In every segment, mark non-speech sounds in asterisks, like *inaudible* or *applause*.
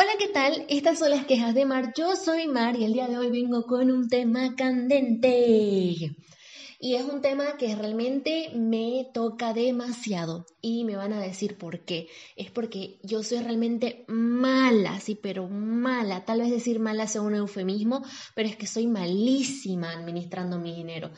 Hola, ¿qué tal? Estas son las quejas de Mar. Yo soy Mar y el día de hoy vengo con un tema candente. Y es un tema que realmente me toca demasiado y me van a decir por qué. Es porque yo soy realmente mala, sí, pero mala. Tal vez decir mala sea un eufemismo, pero es que soy malísima administrando mi dinero.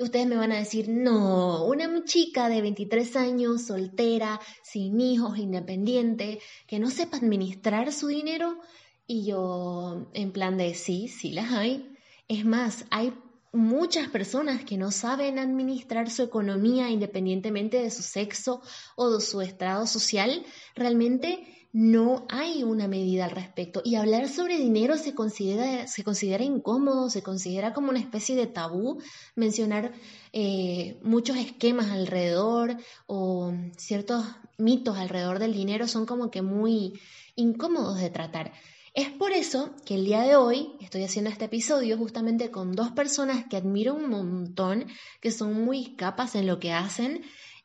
Ustedes me van a decir, no, una chica de 23 años, soltera, sin hijos, independiente, que no sepa administrar su dinero. Y yo, en plan de sí, sí las hay. Es más, hay muchas personas que no saben administrar su economía independientemente de su sexo o de su estado social, realmente no hay una medida al respecto. Y hablar sobre dinero se considera, se considera incómodo, se considera como una especie de tabú mencionar eh, muchos esquemas alrededor o ciertos mitos alrededor del dinero son como que muy incómodos de tratar. Es por eso que el día de hoy estoy haciendo este episodio justamente con dos personas que admiro un montón, que son muy capas en lo que hacen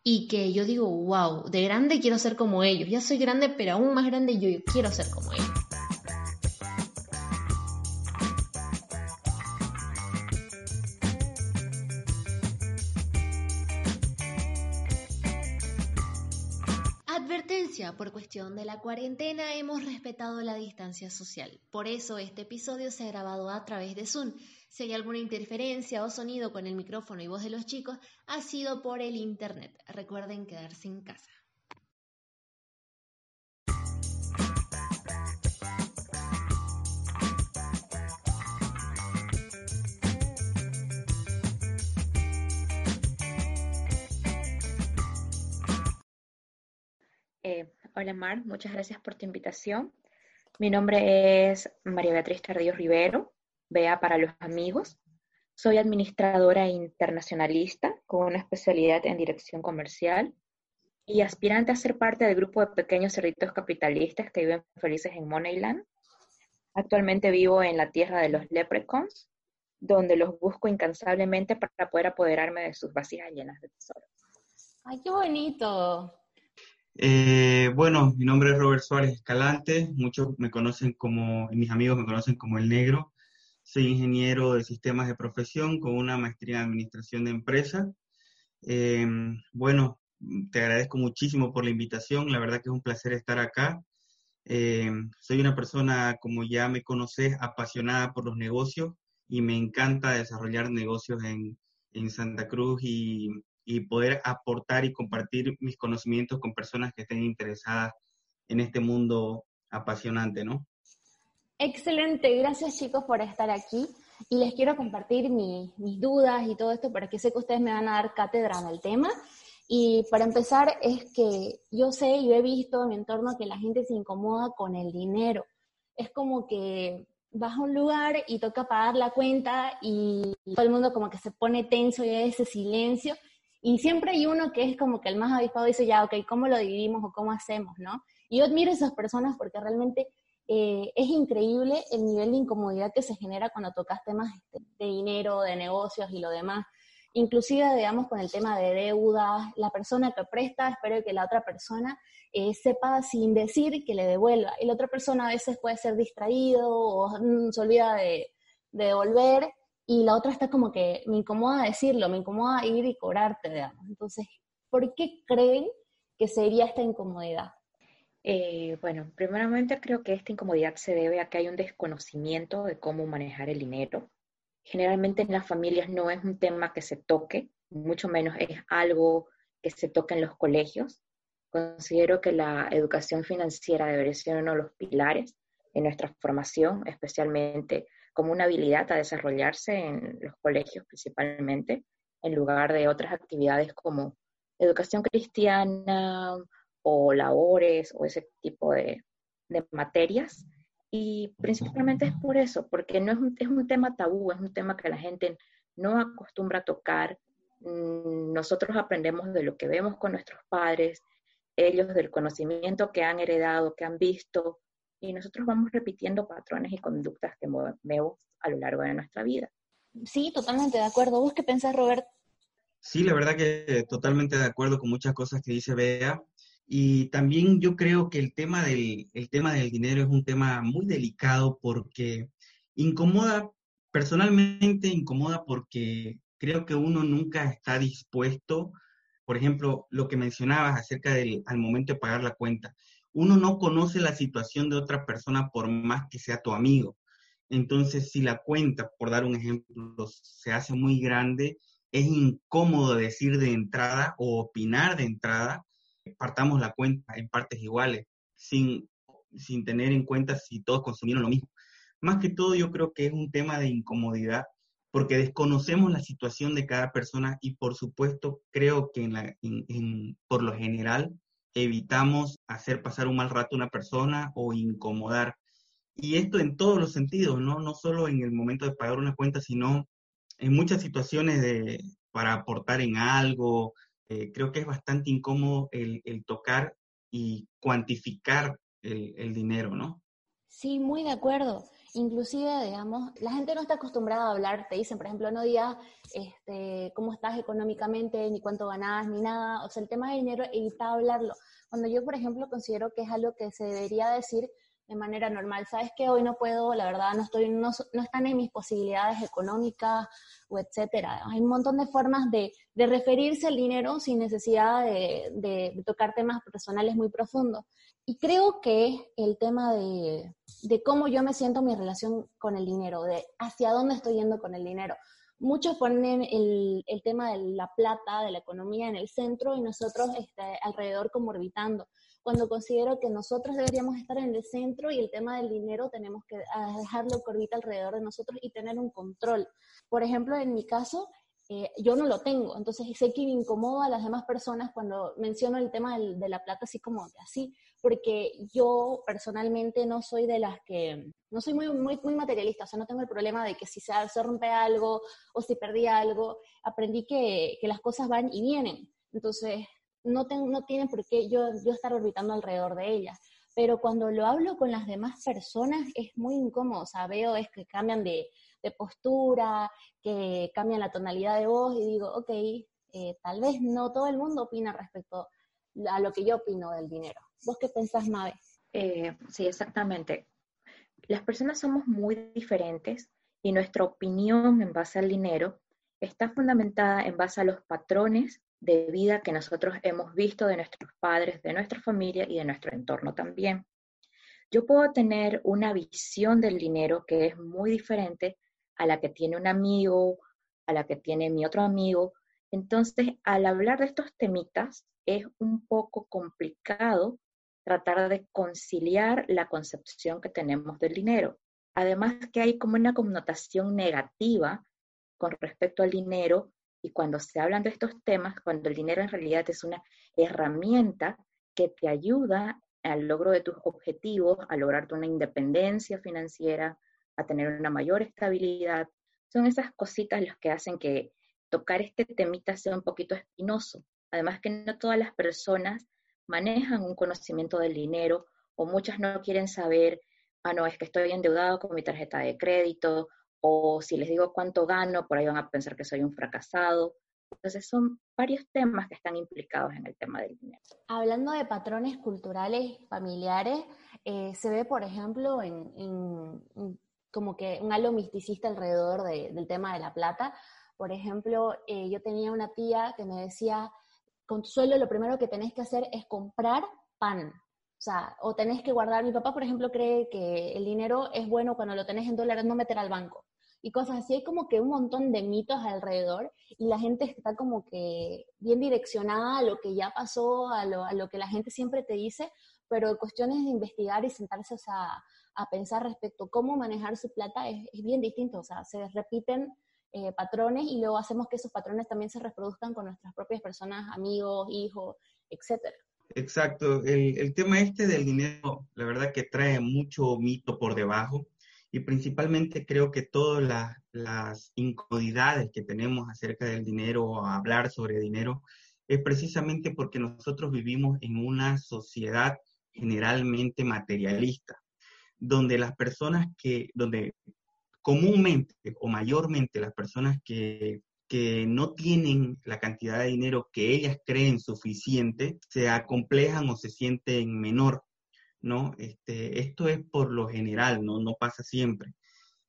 y que yo digo, wow, de grande quiero ser como ellos. Ya soy grande, pero aún más grande yo quiero ser como ellos. Advertencia, por cuestión de la cuarentena hemos respetado la distancia social. Por eso este episodio se ha grabado a través de Zoom. Si hay alguna interferencia o sonido con el micrófono y voz de los chicos, ha sido por el internet. Recuerden quedarse en casa. Eh, hola Mar, muchas gracias por tu invitación. Mi nombre es María Beatriz Tardío Rivero, Bea para los amigos. Soy administradora internacionalista con una especialidad en dirección comercial y aspirante a ser parte del grupo de pequeños cerritos capitalistas que viven felices en Moneyland. Actualmente vivo en la tierra de los leprechauns, donde los busco incansablemente para poder apoderarme de sus vasijas llenas de tesoros. ¡Ay, qué bonito! Eh, bueno, mi nombre es Robert Suárez Escalante, muchos me conocen como, mis amigos me conocen como el negro. Soy ingeniero de sistemas de profesión con una maestría en administración de empresas. Em, bueno, te agradezco muchísimo por la invitación, la verdad que es un placer estar acá. Em, soy una persona, como ya me conoces, apasionada por los negocios y me encanta desarrollar negocios en, en Santa Cruz y, y poder aportar y compartir mis conocimientos con personas que estén interesadas en este mundo apasionante, ¿no? Excelente, gracias chicos por estar aquí y les quiero compartir mis dudas y todo esto para que sé que ustedes me van a dar cátedra en el tema. Y para empezar es que yo sé y he visto en mi entorno que la gente se incomoda con el dinero. Es como que vas a un lugar y toca pagar la cuenta y todo el mundo como que se pone tenso y hay ese silencio y siempre hay uno que es como que el más avispado dice, ya, ok, ¿cómo lo dividimos o cómo hacemos, no? Y yo admiro a esas personas porque realmente eh, es increíble el nivel de incomodidad que se genera cuando tocas temas este, de dinero, de negocios y lo demás. Inclusive, digamos, con el tema de deudas, la persona que presta, espero que la otra persona eh, sepa sin decir que le devuelva. Y la otra persona a veces puede ser distraído o mm, se olvida de, de devolver y la otra está como que me incomoda decirlo, me incomoda ir y cobrarte, digamos. Entonces, ¿por qué creen que sería esta incomodidad? Eh, bueno, primeramente creo que esta incomodidad se debe a que hay un desconocimiento de cómo manejar el dinero. Generalmente en las familias no es un tema que se toque, mucho menos es algo que se toca en los colegios. Considero que la educación financiera debería ser uno de los pilares en nuestra formación, especialmente como una habilidad a desarrollarse en los colegios principalmente, en lugar de otras actividades como educación cristiana o labores o ese tipo de, materias. Y principalmente es por eso, porque no es un, es un tema tabú, es un tema que la gente no acostumbra a tocar. Mm, nosotros aprendemos de lo que vemos con nuestros padres, ellos del conocimiento que han heredado, que han visto, y nosotros vamos repitiendo patrones y conductas que vemos a lo largo de nuestra vida. Sí, totalmente de acuerdo. ¿Vos qué pensás, Robert? Sí, la verdad que totalmente de acuerdo con muchas cosas que dice Bea. Y también yo creo que el tema del, el tema del dinero es un tema muy delicado porque incomoda, personalmente incomoda porque creo que uno nunca está dispuesto, por ejemplo, lo que mencionabas acerca del al momento de pagar la cuenta uno no conoce la situación de otra persona por más que sea tu amigo. Entonces, si la cuenta, por dar un ejemplo, se hace muy grande, es incómodo decir de entrada o opinar de entrada, partamos la cuenta en partes iguales, sin, sin tener en cuenta si todos consumieron lo mismo. Más que todo, yo creo que es un tema de incomodidad, porque desconocemos la situación de cada persona y, por supuesto, creo que en la, por lo general evitamos hacer pasar un mal rato a una persona o incomodar. Y esto en todos los sentidos, ¿no? No solo en el momento de pagar una cuenta, sino en muchas situaciones de, para aportar en algo. Eh, creo que es bastante incómodo el, tocar y cuantificar el, el dinero, ¿no? Sí, muy de acuerdo inclusive, digamos, la gente no está acostumbrada a hablar, te dicen, por ejemplo, no digas este, cómo estás económicamente, ni cuánto ganas, ni nada, o sea, el tema de dinero, evita hablarlo. Cuando yo, por ejemplo, considero que es algo que se debería decir de manera normal, sabes que hoy no puedo, la verdad, no estoy, no, no están en mis posibilidades económicas o etcétera. Hay un montón de formas de, de referirse al dinero sin necesidad de, de tocar temas personales muy profundos. Y creo que el tema de, de cómo yo me siento en mi relación con el dinero, de hacia dónde estoy yendo con el dinero. Muchos ponen el, el tema de la plata, de la economía en el centro y nosotros este, alrededor como orbitando. Cuando considero que nosotros deberíamos estar en el centro y el tema del dinero tenemos que ah, dejarlo que orbita alrededor de nosotros y tener un control. Por ejemplo, en mi caso, eh, yo no lo tengo. Entonces sé que me incomoda a las demás personas cuando menciono el tema de la plata así como así, porque yo personalmente no soy de las que, no soy muy, muy, muy materialista, o sea, no tengo el problema de que si se, se rompe algo o si perdí algo, aprendí que, que las cosas van y vienen. Entonces, no, tiene por qué yo, yo estar orbitando alrededor de ellas pero cuando lo hablo con las demás personas es muy incómodo, o sea, veo es que cambian de, postura, que cambian la tonalidad de voz y digo, ok, eh, tal vez no todo el mundo opina respecto a lo que yo opino del dinero. ¿Vos qué pensás, Mabe? Eh, sí, exactamente. Las personas somos muy diferentes y nuestra opinión en base al dinero está fundamentada en base a los patrones de vida que nosotros hemos visto de nuestros padres, de nuestra familia y de nuestro entorno también. Yo puedo tener una visión del dinero que es muy diferente a la que tiene un amigo, a la que tiene mi otro amigo. Entonces, al hablar de estos temitas, es un poco complicado tratar de conciliar la concepción que tenemos del dinero. Además que hay como una connotación negativa con respecto al dinero y cuando se hablan de estos temas, cuando el dinero en realidad es una herramienta que te ayuda al logro de tus objetivos, a lograr una independencia financiera, a tener una mayor estabilidad. Son esas cositas las que hacen que tocar este temita sea un poquito espinoso. Además que no todas las personas manejan un conocimiento del dinero o muchas no quieren saber, ah, no, es que estoy endeudado con mi tarjeta de crédito o si les digo cuánto gano, por ahí van a pensar que soy un fracasado. Entonces son varios temas que están implicados en el tema del dinero. Hablando de patrones culturales familiares, eh, se ve, por ejemplo, en, como que un halo misticista alrededor del tema de la plata. Por ejemplo, eh, yo tenía una tía que me decía, con tu sueldo lo primero que tenés que hacer es comprar pan. O sea, o tenés que guardar, mi papá, por ejemplo, cree que el dinero es bueno cuando lo tenés en dólares, no meter al banco. Y cosas así, hay como que un montón de mitos alrededor y la gente está como que bien direccionada a lo que ya pasó, a lo, a lo que la gente siempre te dice, pero cuestiones de investigar y sentarse a pensar respecto a cómo manejar su plata es, bien distinto, o sea, se repiten eh, patrones y luego hacemos que esos patrones también se reproduzcan con nuestras propias personas, amigos, hijos, etcétera. Exacto, el, el tema este del dinero, la verdad que trae mucho mito por debajo y principalmente creo que todas las, las que tenemos acerca del dinero o hablar sobre dinero es precisamente porque nosotros vivimos en una sociedad generalmente materialista, donde las personas que, donde comúnmente o mayormente las personas que, que no tienen la cantidad de dinero que ellas creen suficiente, se acomplejan o se sienten menor, ¿no? Este, esto es por lo general, ¿no? No pasa siempre.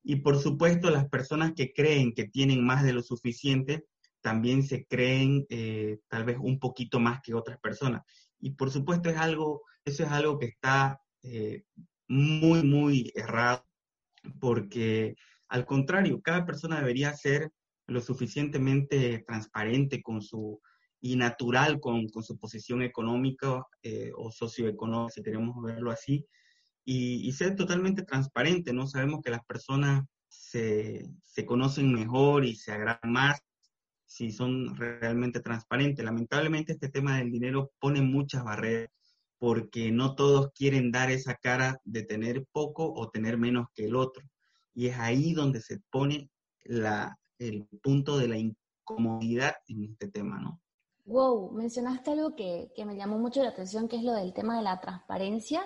Y por supuesto, las personas que creen que tienen más de lo suficiente, también se creen eh, tal vez un poquito más que otras personas. Y por supuesto es algo, eso es algo que está eh, muy, muy errado, porque al contrario, cada persona debería ser lo suficientemente transparente con su y natural con, con su posición económica eh, o socioeconómica, si queremos verlo así, y, y, ser totalmente transparente, ¿no? Sabemos que las personas se, se conocen mejor y se agradan más si son realmente transparentes. Lamentablemente este tema del dinero pone muchas barreras porque no todos quieren dar esa cara de tener poco o tener menos que el otro. Y es ahí donde se pone la, el punto de la incomodidad en este tema, ¿no? Wow, mencionaste algo que, que, me llamó mucho la atención, que es lo del tema de la transparencia.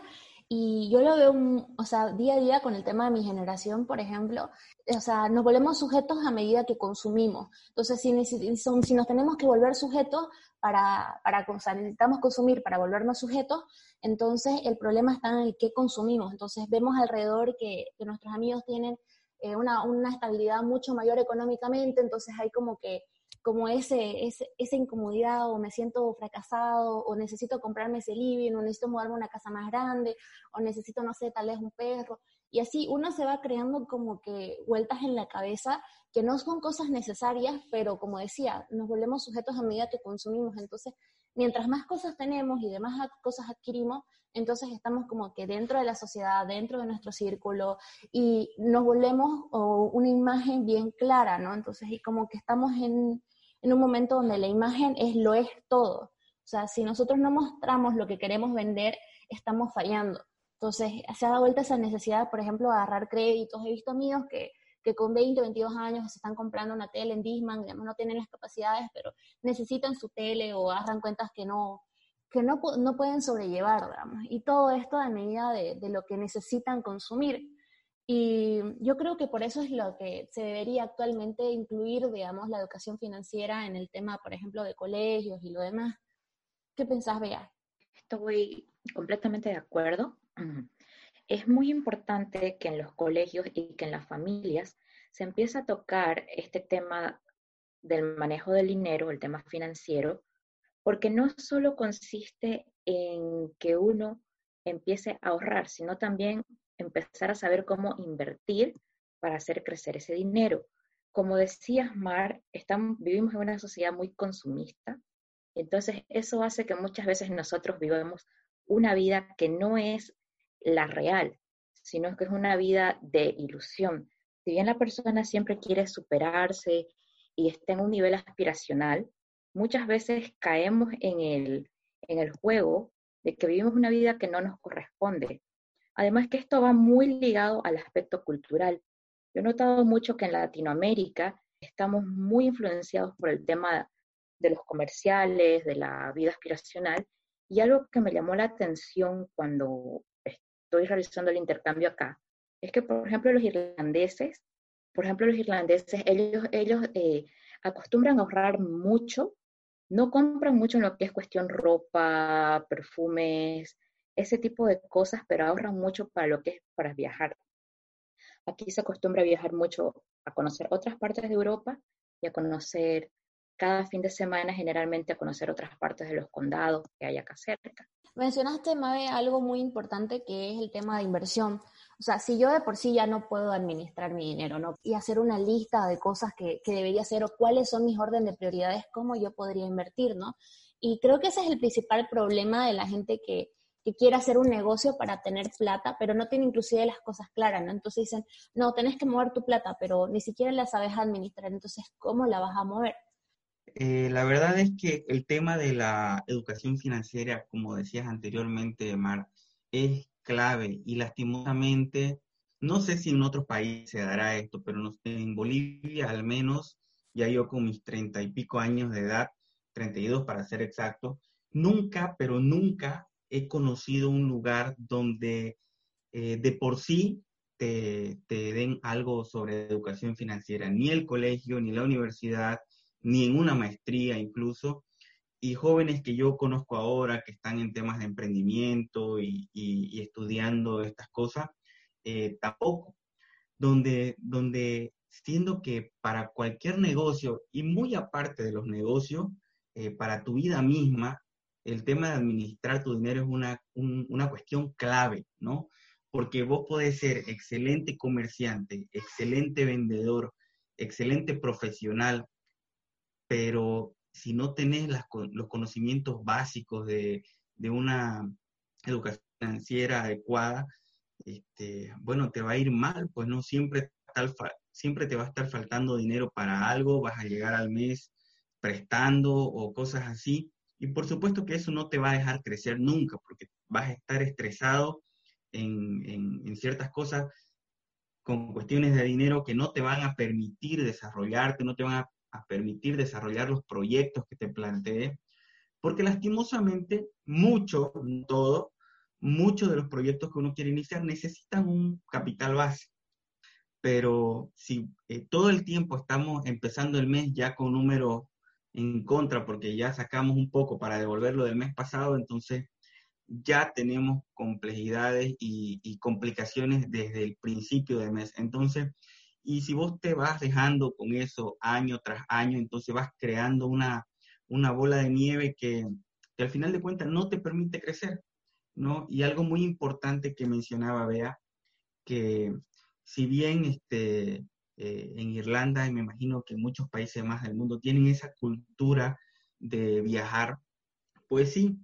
Y yo lo veo, o sea, día a día con el tema de mi generación, por ejemplo, o sea, nos volvemos sujetos a medida que consumimos. Entonces, si, si nos tenemos que volver sujetos para, para o sea, necesitamos consumir para volvernos sujetos, entonces el problema está en el qué consumimos. Entonces, vemos alrededor que, que nuestros amigos tienen eh, una, una estabilidad mucho mayor económicamente, entonces hay como que como ese, ese, esa incomodidad o me siento fracasado o necesito comprarme ese living o necesito mudarme a una casa más grande o necesito, no sé, tal vez un perro. Y así uno se va creando como que vueltas en la cabeza que no son cosas necesarias, pero como decía, nos volvemos sujetos a medida que consumimos. Entonces, mientras más cosas tenemos y demás cosas adquirimos, entonces estamos como que dentro de la sociedad, dentro de nuestro círculo y nos volvemos una imagen bien clara, ¿no? Entonces, y como que estamos en, en un momento donde la imagen es lo es todo. O sea, si nosotros no mostramos lo que queremos vender, estamos fallando. Entonces, se ha dado vuelta esa necesidad, por ejemplo, de agarrar créditos. He visto amigos que, que con 20, 22 años se están comprando una tele en Disman, digamos, no tienen las capacidades, pero necesitan su tele o agarran cuentas que no, que no, no pueden sobrellevar, digamos. Y todo esto a medida de, de lo que necesitan consumir. Y yo creo que por eso es lo que se debería actualmente incluir, digamos, la educación financiera en el tema, por ejemplo, de colegios y lo demás. ¿Qué pensás, Bea? Estoy completamente de acuerdo. Es muy importante que en los colegios y que en las familias se empiece a tocar este tema del manejo del dinero, el tema financiero, porque no solo consiste en que uno empiece a ahorrar, sino también empezar a saber cómo invertir para hacer crecer ese dinero. Como decías, Mar, estamos, vivimos en una sociedad muy consumista, entonces eso hace que muchas veces nosotros vivamos una vida que no es la real, sino que es una vida de ilusión. Si bien la persona siempre quiere superarse y está en un nivel aspiracional, muchas veces caemos en el, en el juego de que vivimos una vida que no nos corresponde, Además que esto va muy ligado al aspecto cultural. Yo he notado mucho que en Latinoamérica estamos muy influenciados por el tema de los comerciales, de la vida aspiracional, y algo que me llamó la atención cuando estoy realizando el intercambio acá, es que, por ejemplo, los irlandeses, por ejemplo, los irlandeses, ellos, ellos eh, acostumbran a ahorrar mucho, no compran mucho en lo que es cuestión ropa, perfumes, ese tipo de cosas, pero ahorran mucho para lo que es para viajar. Aquí se acostumbra a viajar mucho a conocer otras partes de Europa y a conocer cada fin de semana generalmente a conocer otras partes de los condados que hay acá cerca. Mencionaste, Mabe, algo muy importante que es el tema de inversión. O sea, si yo de por sí ya no puedo administrar mi dinero, ¿no? Y hacer una lista de cosas que, que debería hacer o cuáles son mis órdenes de prioridades, cómo yo podría invertir, ¿no? Y creo que ese es el principal problema de la gente que, que quiere hacer un negocio para tener plata, pero no tiene inclusive las cosas claras, ¿no? Entonces dicen, no, tenés que mover tu plata, pero ni siquiera la sabes administrar, entonces, ¿cómo la vas a mover? Eh, la verdad es que el tema de la educación financiera, como decías anteriormente, Mar, es clave y lastimosamente, no sé si en otros países se dará esto, pero en Bolivia al menos, ya yo con mis treinta y pico años de edad, 32 para ser exacto, nunca, pero nunca he conocido un lugar donde eh, de por sí te, te, den algo sobre educación financiera, ni el colegio, ni la universidad, ni en una maestría incluso. Y jóvenes que yo conozco ahora que están en temas de emprendimiento y, estudiando estas cosas, eh, tampoco. Donde, donde siendo que para cualquier negocio, y muy aparte de los negocios, eh, para tu vida misma, el tema de administrar tu dinero es una, una cuestión clave, ¿no? Porque vos podés ser excelente comerciante, excelente vendedor, excelente profesional, pero si no tenés los conocimientos básicos de, de, una educación financiera adecuada, este, bueno, te va a ir mal, pues no siempre, siempre te va a estar faltando dinero para algo, vas a llegar al mes prestando o cosas así. Y por supuesto que eso no te va a dejar crecer nunca, porque vas a estar estresado en, en, en ciertas cosas con cuestiones de dinero que no te van a permitir desarrollarte, no te van a a permitir desarrollar los proyectos que te planteé, porque lastimosamente mucho, todo, muchos de los proyectos que uno quiere iniciar necesitan un capital base. Pero si eh, todo el tiempo estamos empezando el mes ya con números en contra, porque ya sacamos un poco para devolverlo del mes pasado, entonces ya tenemos complejidades y, complicaciones desde el principio del mes. Entonces, y si vos te vas dejando con eso año tras año, entonces vas creando una, una bola de nieve que, al final de cuentas no te permite crecer, ¿no? Y algo muy importante que mencionaba Bea, que si bien este, eh, en Irlanda y me imagino que muchos países más del mundo tienen esa cultura de viajar, pues sí,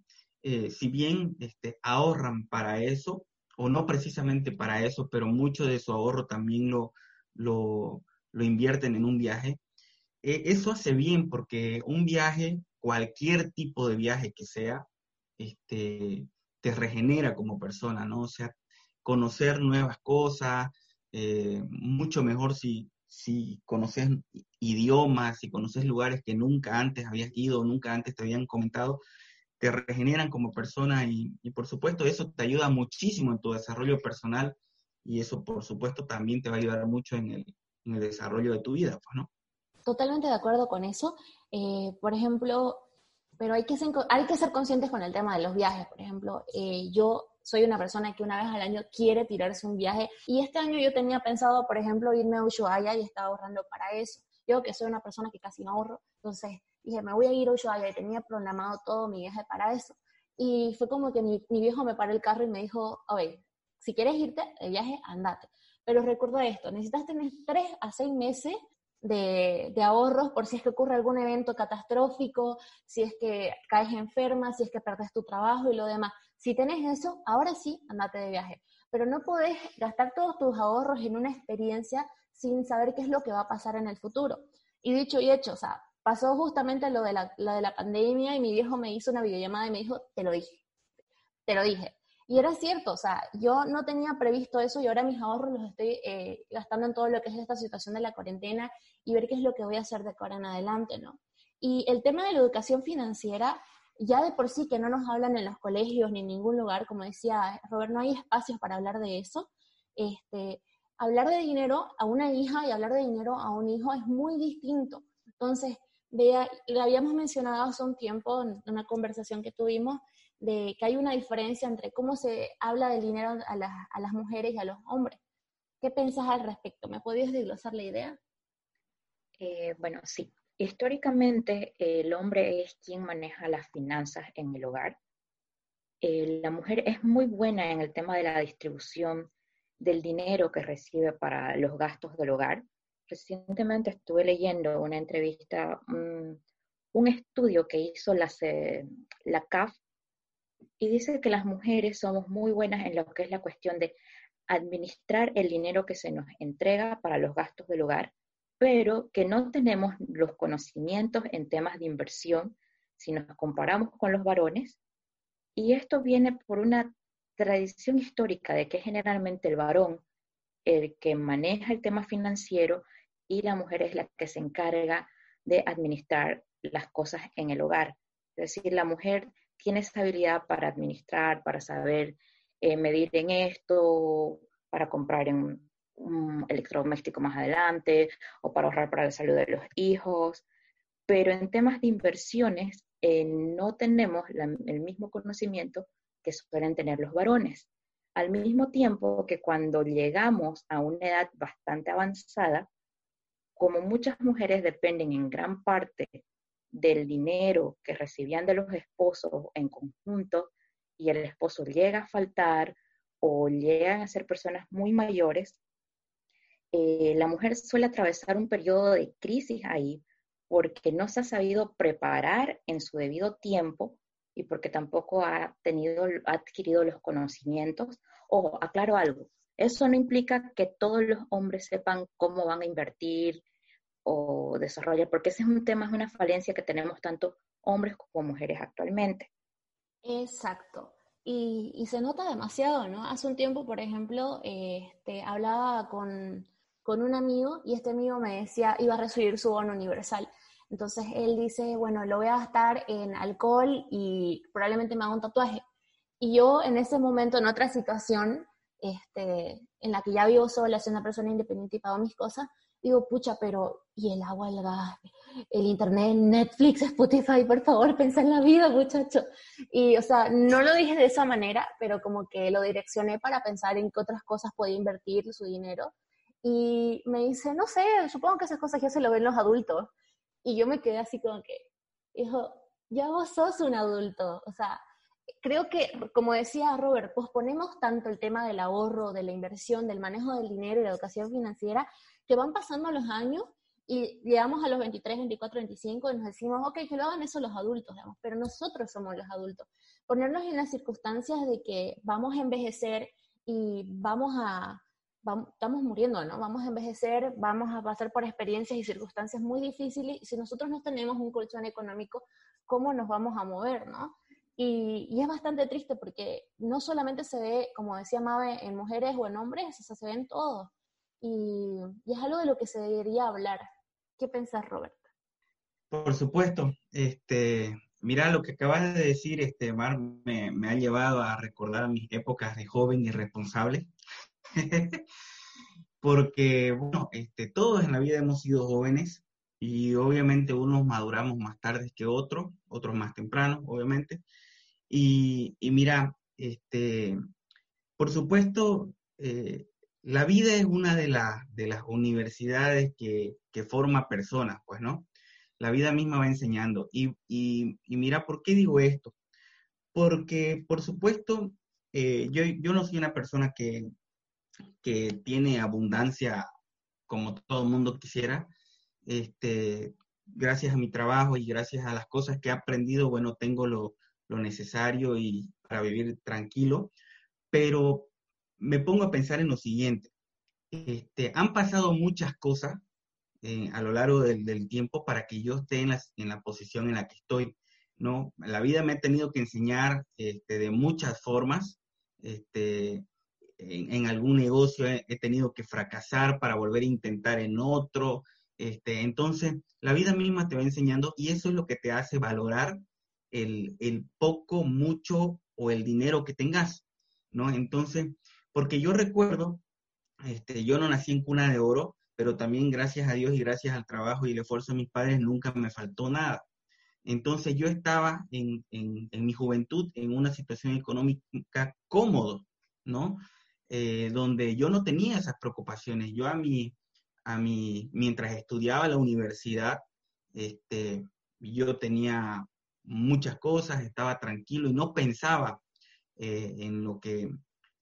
eh, si bien este, ahorran para eso, o no precisamente para eso, pero mucho de su ahorro también lo, lo, invierten en un viaje, e, eso hace bien porque un viaje, cualquier tipo de viaje que sea, este, te regenera como persona, ¿no? O sea, conocer nuevas cosas, eh, mucho mejor si, si conoces idiomas, si conoces lugares que nunca antes habías ido, nunca antes te habían comentado, te regeneran como persona y, por supuesto eso te ayuda muchísimo en tu desarrollo personal y eso por supuesto también te va a ayudar mucho en el, en el desarrollo de tu vida, pues, ¿no? Totalmente de acuerdo con eso. Eh, por ejemplo, pero hay que, ser, hay que ser conscientes con el tema de los viajes. Por ejemplo, eh, yo soy una persona que una vez al año quiere tirarse un viaje y este año yo tenía pensado, por ejemplo, irme a Ushuaia y estaba ahorrando para eso. Yo que soy una persona que casi no ahorro, entonces dije, me voy a ir a Ushuaia y tenía programado todo mi viaje para eso. Y fue como que mi, mi viejo me paró el carro y me dijo, oye, si quieres irte de viaje, andate. Pero recuerda esto, necesitas tener tres a seis meses de, de, ahorros por si es que ocurre algún evento catastrófico, si es que caes enferma, si es que perdes tu trabajo y lo demás. Si tenés eso, ahora sí, andate de viaje. Pero no podés gastar todos tus ahorros en una experiencia sin saber qué es lo que va a pasar en el futuro. Y dicho y hecho, o sea, pasó justamente lo de la, lo de la pandemia y mi viejo me hizo una videollamada y me dijo, te lo dije, te lo dije. Y era cierto, o sea, yo no tenía previsto eso y ahora mis ahorros los estoy eh, gastando en todo lo que es esta situación de la cuarentena y ver qué es lo que voy a hacer de ahora en adelante, ¿no? Y el tema de la educación financiera, ya de por sí que no nos hablan en los colegios ni en ningún lugar, como decía Robert, no hay espacios para hablar de eso. Este, hablar de dinero a una hija y hablar de dinero a un hijo es muy distinto. Entonces, vea, lo habíamos mencionado hace un tiempo en una conversación que tuvimos, de que hay una diferencia entre cómo se habla del dinero a, las mujeres y a los hombres. ¿Qué pensás al respecto? ¿Me podías desglosar la idea? Eh, bueno, sí. Históricamente el hombre es quien maneja las finanzas en el hogar. Eh, la mujer es muy buena en el tema de la distribución del dinero que recibe para los gastos del hogar. Recientemente estuve leyendo una entrevista, un, estudio que hizo la, la CAF y dice que las mujeres somos muy buenas en lo que es la cuestión de administrar el dinero que se nos entrega para los gastos del hogar, pero que no tenemos los conocimientos en temas de inversión si nos comparamos con los varones. Y esto viene por una tradición histórica de que generalmente el varón el que maneja el tema financiero y la mujer es la que se encarga de administrar las cosas en el hogar. Es decir, la mujer tiene esa habilidad para administrar, para saber eh, medir en esto, para comprar en un electrodoméstico más adelante o para ahorrar para la salud de los hijos. Pero en temas de inversiones eh, no tenemos el mismo conocimiento que suelen tener los varones. Al mismo tiempo que cuando llegamos a una edad bastante avanzada, como muchas mujeres dependen en gran parte del dinero que recibían de los esposos en conjunto y el esposo llega a faltar o llegan a ser personas muy mayores, eh, la mujer suele atravesar un periodo de crisis ahí porque no se ha sabido preparar en su debido tiempo y porque tampoco ha, tenido, ha adquirido los conocimientos. Ojo, aclaro algo, eso no implica que todos los hombres sepan cómo van a invertir o desarrollar, porque ese es un tema, es una falencia que tenemos tanto hombres como mujeres actualmente. Exacto. Y, se nota demasiado, ¿no? Hace un tiempo, por ejemplo, este, hablaba con, con un amigo y este amigo me decía, iba a recibir su bono universal. Entonces él dice, bueno, lo voy a gastar en alcohol y probablemente me haga un tatuaje. Y yo en ese momento, en otra situación, este, en la que ya vivo sola, soy una persona independiente y pago mis cosas, digo, pucha, pero ¿y el agua, el gas, el internet, Netflix, Spotify? Por favor, pensa en la vida, muchacho. Y, o sea, no lo dije de esa manera, pero como que lo direccioné para pensar en qué otras cosas podía invertir su dinero. Y me dice, no sé, supongo que esas cosas ya se lo ven los adultos. Y yo me quedé así como que, hijo, ya vos sos un adulto. O sea, creo que, como decía Robert, posponemos tanto el tema del ahorro, de la inversión, del manejo del dinero y la educación financiera, que van pasando los años y llegamos a los 23, 24, 25 y nos decimos, ok, que lo hagan eso los adultos, digamos, pero nosotros somos los adultos. Ponernos en las circunstancias de que vamos a envejecer y vamos a, estamos muriendo, ¿no? Vamos a envejecer, vamos a pasar por experiencias y circunstancias muy difíciles y si nosotros no tenemos un colchón económico, ¿cómo nos vamos a mover, ¿no? Y, es bastante triste porque no solamente se ve, como decía Mabe, en mujeres o en hombres, o sea, se ve en todos. Y, es algo de lo que se debería hablar. ¿Qué pensás, Robert? Por supuesto. Este, mira, lo que acabas de decir, este, Mar, me, ha llevado a recordar mis épocas de joven y responsable. *laughs* Porque, bueno, este, todos en la vida hemos sido jóvenes y obviamente unos maduramos más tarde que otros, otros más temprano, obviamente. Y, mira, este, por supuesto, eh, la vida es una de, de las universidades que, forma personas, pues, ¿no? La vida misma va enseñando. Y, mira, ¿por qué digo esto? Porque, por supuesto, eh, yo, no soy una persona que, que tiene abundancia como todo el mundo quisiera. Este, gracias a mi trabajo y gracias a las cosas que he aprendido, bueno, tengo lo, lo necesario y para vivir tranquilo, pero me pongo a pensar en lo siguiente. Este, han pasado muchas cosas eh, a lo largo del, tiempo para que yo esté en la, en la, posición en la que estoy, ¿no? La vida me ha tenido que enseñar este, de muchas formas, este, en, algún negocio he, tenido que fracasar para volver a intentar en otro, este, entonces la vida misma te va enseñando y eso es lo que te hace valorar el, poco, mucho o el dinero que tengas, ¿no? Entonces, porque yo recuerdo, este, yo no nací en cuna de oro, pero también gracias a Dios y gracias al trabajo y el esfuerzo de mis padres nunca me faltó nada. Entonces yo estaba en, mi juventud en una situación económica cómodo, ¿no? Eh, donde yo no tenía esas preocupaciones. Yo a mi, a mi, mientras estudiaba la universidad, este, yo tenía muchas cosas, estaba tranquilo y no pensaba eh, en lo que,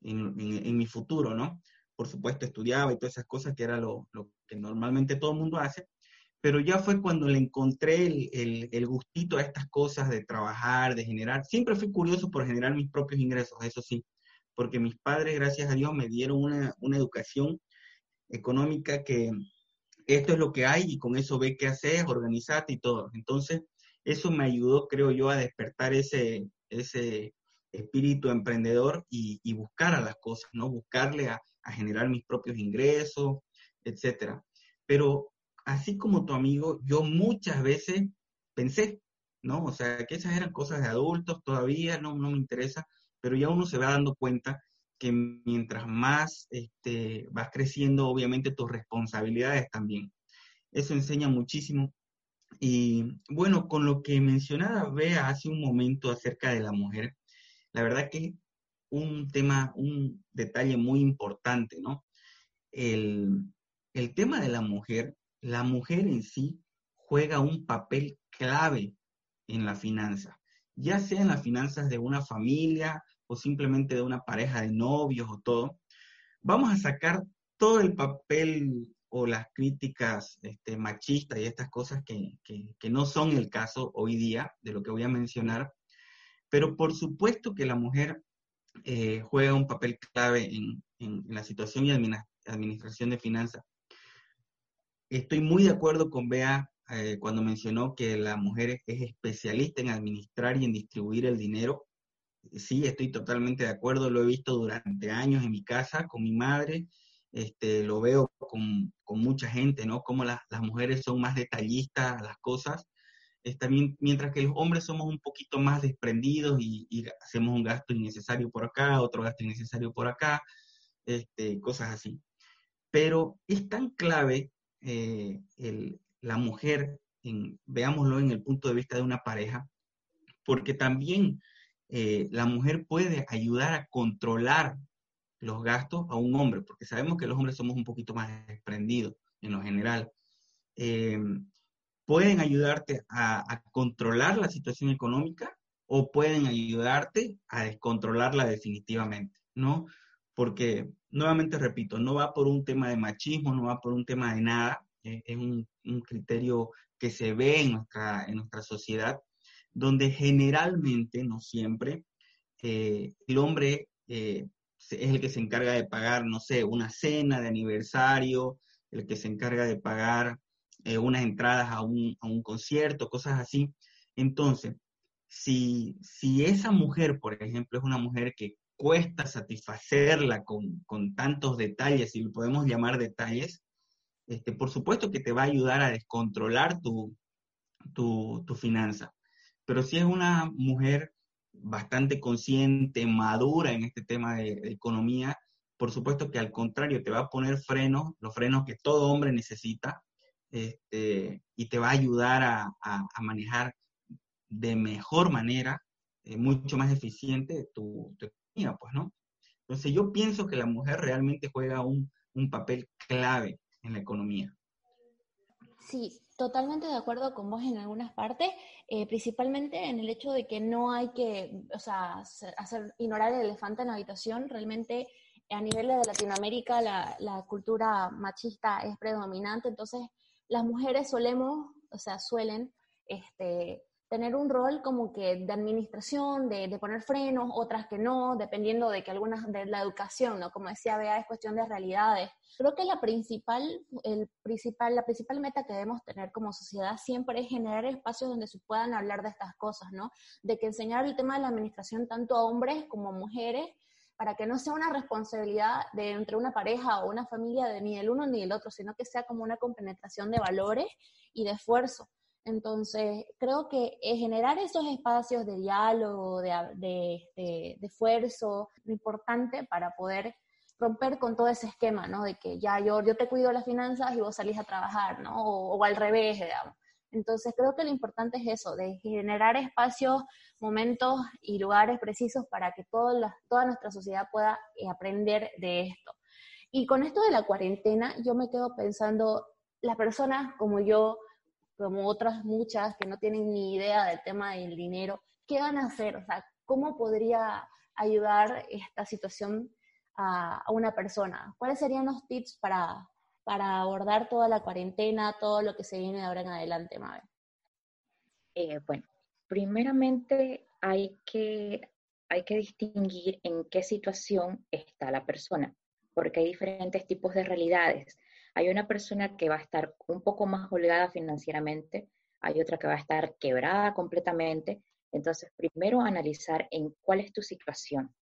en, mi futuro, ¿no? Por supuesto, estudiaba y todas esas cosas que era lo, que normalmente todo el mundo hace, pero ya fue cuando le encontré el, el, gustito a estas cosas de trabajar, de generar. Siempre fui curioso por generar mis propios ingresos, eso sí, porque mis padres, gracias a Dios, me dieron una, una educación económica que esto es lo que hay y con eso ve qué haces, organizate y todo. Entonces, eso me ayudó, creo yo, a despertar ese, ese espíritu emprendedor y, buscar a las cosas, ¿no? Buscarle a, a generar mis propios ingresos, etcétera. Pero así como tu amigo, yo muchas veces pensé, ¿no? O sea, que esas eran cosas de adultos, todavía no, no me interesa, pero ya uno se va dando cuenta que mientras más este, vas creciendo, obviamente tus responsabilidades también. Eso enseña muchísimo. Y bueno, con lo que mencionaba Bea hace un momento acerca de la mujer, la verdad que un tema, un detalle muy importante, ¿no? El, el tema de la mujer la mujer en sí juega un papel clave en la finanza, ya sea en las finanzas de una familia o simplemente de una pareja de novios o todo. Vamos a sacar todo el papel o las críticas este, machistas y estas cosas que, no son el caso hoy día de lo que voy a mencionar, pero por supuesto que la mujer eh, juega un papel clave en, la situación y administración de finanzas. Estoy muy de acuerdo con Bea eh, cuando mencionó que la mujer es especialista en administrar y en distribuir el dinero. Sí, estoy totalmente de acuerdo, lo he visto durante años en mi casa con mi madre, este, lo veo con, mucha gente, ¿no? Como las mujeres son más detallistas a las cosas, mientras que los hombres somos un poquito más desprendidos y, hacemos un gasto innecesario por acá, otro gasto innecesario por acá, este, cosas así. Pero es tan clave eh, la mujer, veámoslo en el punto de vista de una pareja, porque también eh, la mujer puede ayudar a controlar los gastos a un hombre, porque sabemos que los hombres somos un poquito más desprendidos en lo general. Eh, pueden ayudarte a, controlar la situación económica o pueden ayudarte a descontrolarla definitivamente, ¿no? Porque nuevamente repito, no va por un tema de machismo, no va por un tema de nada, es un, criterio que se ve en nuestra, en nuestra sociedad, donde generalmente, no siempre, eh, el hombre eh, es el que se encarga de pagar, no sé, una cena de aniversario, el que se encarga de pagar eh, unas entradas a un, a un concierto, cosas así. Entonces, si, si esa mujer, por ejemplo, es una mujer que cuesta satisfacerla con, tantos detalles, si lo podemos llamar detalles, este, por supuesto que te va a ayudar a descontrolar tu, tu, finanza. Pero si es una mujer bastante consciente, madura en este tema de, economía, por supuesto que al contrario te va a poner frenos, los frenos que todo hombre necesita, este, y te va a ayudar a, manejar de mejor manera, eh, mucho más eficiente tu, tu pues, ¿no? Entonces yo pienso que la mujer realmente juega un, papel clave en la economía. Sí, totalmente de acuerdo con vos en algunas partes, eh, principalmente en el hecho de que no hay que, o sea, hacer, ignorar el elefante en la habitación. Realmente a nivel de Latinoamérica la, la cultura machista es predominante, entonces las mujeres solemos, o sea, suelen este, tener un rol como que de administración, de, poner frenos, otras que no, dependiendo de que algunas de la educación, ¿no? Como decía Bea, es cuestión de realidades. Creo que la principal, el principal, la principal meta que debemos tener como sociedad siempre es generar espacios donde se puedan hablar de estas cosas, ¿no? De que enseñar el tema de la administración tanto a hombres como a mujeres para que no sea una responsabilidad de entre una pareja o una familia de ni el uno ni el otro, sino que sea como una compenetración de valores y de esfuerzo. Entonces, creo que eh, generar esos espacios de diálogo, de, esfuerzo, es importante para poder romper con todo ese esquema, ¿no? De que ya yo, yo te cuido las finanzas y vos salís a trabajar, ¿no? O, al revés, digamos. Entonces, creo que lo importante es eso, de generar espacios, momentos y lugares precisos para que toda, toda nuestra sociedad pueda eh, aprender de esto. Y con esto de la cuarentena, yo me quedo pensando, las personas como yo, como otras muchas que no tienen ni idea del tema del dinero, ¿qué van a hacer? O sea, ¿cómo podría ayudar esta situación a, una persona? ¿Cuáles serían los tips para, para abordar toda la cuarentena, todo lo que se viene de ahora en adelante, Mabe? Eh, bueno, primeramente hay que, hay que distinguir en qué situación está la persona, porque hay diferentes tipos de realidades. Hay una persona que va a estar un poco más holgada financieramente, hay otra que va a estar quebrada completamente. Entonces, primero analizar en cuál es tu situación.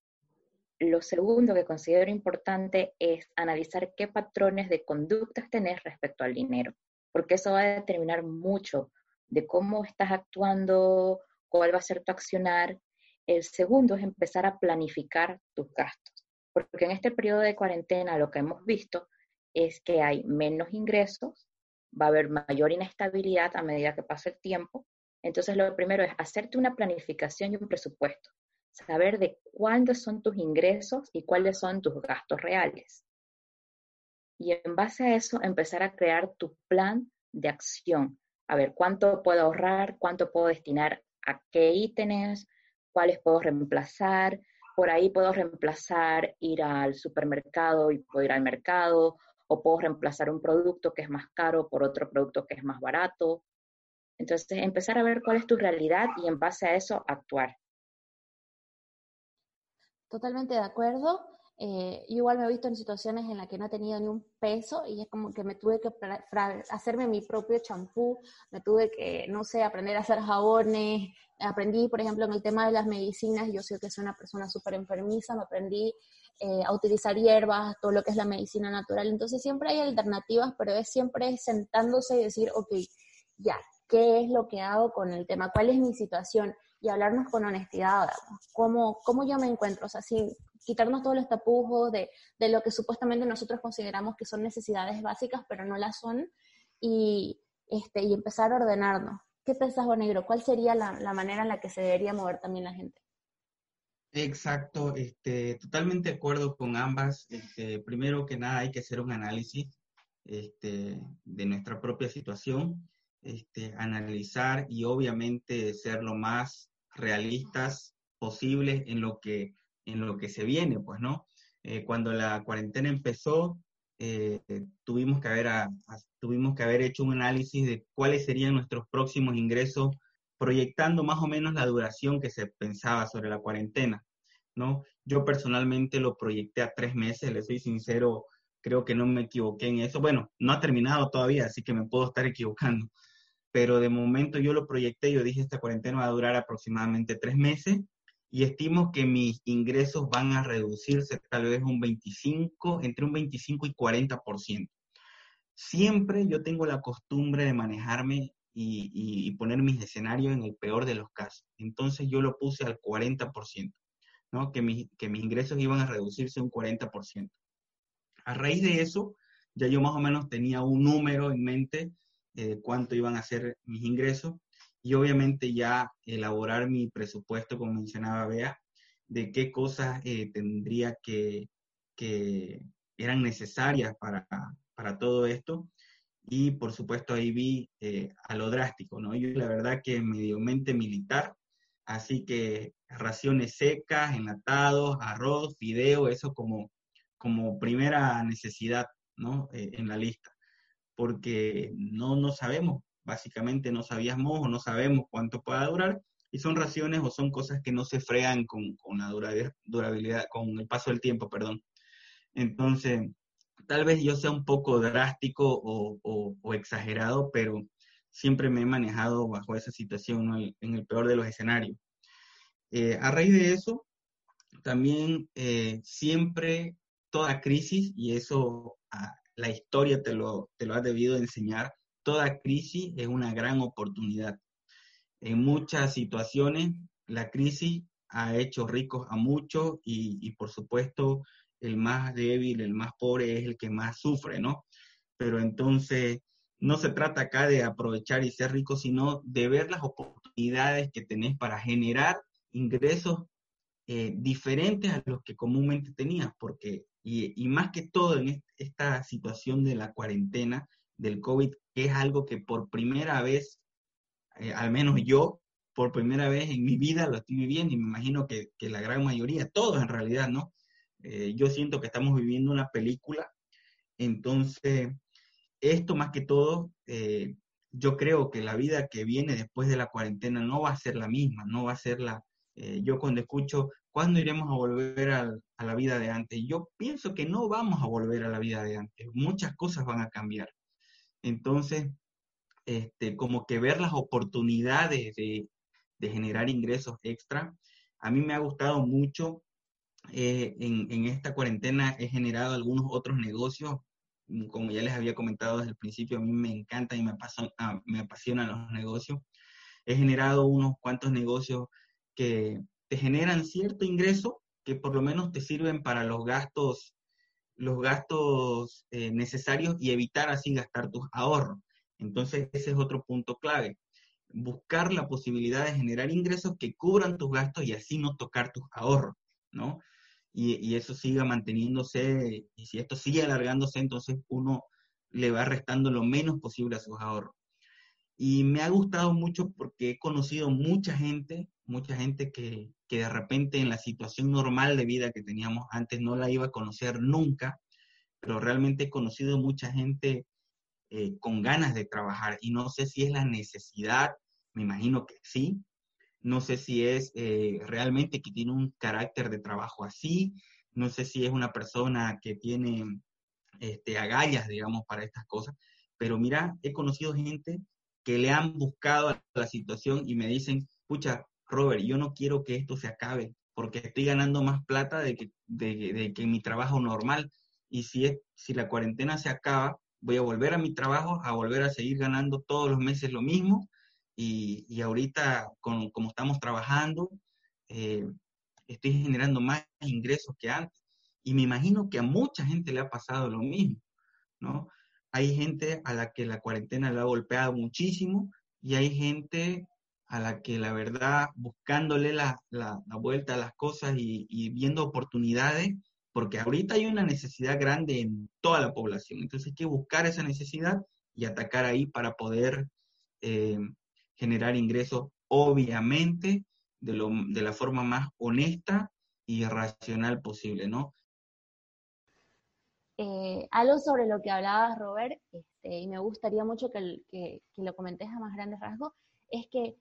Lo segundo que considero importante es analizar qué patrones de conductas tenés respecto al dinero, porque eso va a determinar mucho de cómo estás actuando, cuál va a ser tu accionar. El segundo es empezar a planificar tus gastos, porque en este periodo de cuarentena lo que hemos visto es que hay menos ingresos, va a haber mayor inestabilidad a medida que pasa el tiempo. Entonces, lo primero es hacerte una planificación y un presupuesto, saber de cuáles son tus ingresos y cuáles son tus gastos reales. Y en base a eso, empezar a crear tu plan de acción. A ver, cuánto puedo ahorrar, cuánto puedo destinar a qué ítems, cuáles puedo reemplazar. Por ahí puedo reemplazar ir al supermercado y puedo ir al mercado, o puedo reemplazar un producto que es más caro por otro producto que es más barato. Entonces, empezar a ver cuál es tu realidad y en base a eso actuar. Totalmente de acuerdo. Eh, igual me he visto en situaciones en las que no he tenido ni un peso y es como que me tuve que hacerme mi propio champú, me tuve que, no sé, aprender a hacer jabones, aprendí, por ejemplo, en el tema de las medicinas, yo sé que soy una persona súper enfermiza, me aprendí eh, a utilizar hierbas, todo lo que es la medicina natural. Entonces siempre hay alternativas, pero es siempre sentándose y decir, ok, ya, ¿qué es lo que hago con el tema? ¿Cuál es mi situación? Y hablarnos con honestidad, ¿cómo, cómo yo me encuentro? O sea, sin quitarnos todos los tapujos de, de lo que supuestamente nosotros consideramos que son necesidades básicas, pero no las son, y, este, y empezar a ordenarnos. ¿Qué pensás, Negro? ¿Cuál sería la, la manera en la que se debería mover también la gente? Exacto, este, totalmente de acuerdo con ambas. Este, primero que nada hay que hacer un análisis este, de nuestra propia situación, este, analizar y obviamente ser lo más realistas posibles en lo que, en lo que se viene, pues, ¿no? Eh, cuando la cuarentena empezó, eh, tuvimos, que haber tuvimos que haber hecho un análisis de cuáles serían nuestros próximos ingresos proyectando más o menos la duración que se pensaba sobre la cuarentena, ¿no? Yo personalmente lo proyecté a tres meses, le soy sincero, creo que no me equivoqué en eso. Bueno, no ha terminado todavía, así que me puedo estar equivocando, pero de momento yo lo proyecté, yo dije, esta cuarentena va a durar aproximadamente tres meses y estimo que mis ingresos van a reducirse tal vez un 25, entre un 25 y 40%. Siempre yo tengo la costumbre de manejarme y, poner mis escenarios en el peor de los casos. Entonces yo lo puse al 40%, ¿no? que, que mis ingresos iban a reducirse un 40%. A raíz de eso, ya yo más o menos tenía un número en mente de cuánto iban a ser mis ingresos y obviamente ya elaborar mi presupuesto, como mencionaba Bea, de qué cosas eh, tendría que, que eran necesarias para, para todo esto y por supuesto ahí vi eh, a lo drástico, ¿no? Yo la verdad que medio mente militar, así que raciones secas, enlatados, arroz, fideo, eso como, como primera necesidad, ¿no? Eh, en la lista, porque no, no sabemos, básicamente no sabíamos o no sabemos cuánto pueda durar, y son raciones o son cosas que no se frean con, con la durabilidad, con el paso del tiempo, perdón. Entonces, tal vez yo sea un poco drástico o, exagerado, pero siempre me he manejado bajo esa situación en el peor de los escenarios. Eh, a raíz de eso, también eh, siempre toda crisis, y eso ah, la historia te lo, te lo ha debido enseñar, toda crisis es una gran oportunidad. En muchas situaciones, la crisis ha hecho ricos a muchos y, y por supuesto el más débil, el más pobre es el que más sufre, ¿no? Pero entonces no se trata acá de aprovechar y ser rico, sino de ver las oportunidades que tenés para generar ingresos eh, diferentes a los que comúnmente tenías, porque, y, más que todo en esta situación de la cuarentena, del COVID, que es algo que por primera vez, eh, al menos yo, por primera vez en mi vida lo estoy viviendo y me imagino que, que la gran mayoría, todos en realidad, ¿no? Eh, yo siento que estamos viviendo una película, entonces esto más que todo, eh, yo creo que la vida que viene después de la cuarentena no va a ser la misma, no va a ser la... Eh, yo cuando escucho, ¿cuándo iremos a volver a, la vida de antes? Yo pienso que no vamos a volver a la vida de antes, muchas cosas van a cambiar. Entonces, este, como que ver las oportunidades de, generar ingresos extra, a mí me ha gustado mucho. Eh, en, esta cuarentena he generado algunos otros negocios como ya les había comentado desde el principio, a mí me encanta y me, ah, me apasionan los negocios. He generado unos cuantos negocios que te generan cierto ingreso que por lo menos te sirven para los gastos, los gastos eh, necesarios y evitar así gastar tus ahorros. Entonces, ese es otro punto clave. Buscar la posibilidad de generar ingresos que cubran tus gastos y así no tocar tus ahorros, ¿no? y, eso siga manteniéndose, y si esto sigue alargándose, entonces uno le va restando lo menos posible a sus ahorros. Y me ha gustado mucho porque he conocido mucha gente, mucha gente que, que de repente en la situación normal de vida que teníamos antes no la iba a conocer nunca, pero realmente he conocido mucha gente eh, con ganas de trabajar y no sé si es la necesidad, me imagino que sí, no sé si es eh, realmente que tiene un carácter de trabajo así, no sé si es una persona que tiene este, agallas, digamos, para estas cosas, pero mira, he conocido gente que le han buscado la situación y me dicen, pucha, Robert, yo no quiero que esto se acabe, porque estoy ganando más plata de que, de, que mi trabajo normal. Y si, es, si la cuarentena se acaba, voy a volver a mi trabajo, a volver a seguir ganando todos los meses lo mismo y, y ahorita, con, como estamos trabajando, eh, estoy generando más ingresos que antes. Y me imagino que a mucha gente le ha pasado lo mismo, ¿no? Hay gente a la que la cuarentena le ha golpeado muchísimo y hay gente a la que la verdad, buscándole la, la, vuelta a las cosas y, viendo oportunidades, porque ahorita hay una necesidad grande en toda la población. Entonces hay que buscar esa necesidad y atacar ahí para poder eh, generar ingresos, obviamente, de, lo, de la forma más honesta y racional posible, ¿no? Eh, algo sobre lo que hablabas, Robert, este, y me gustaría mucho que, que, lo comentes a más grandes rasgos, es que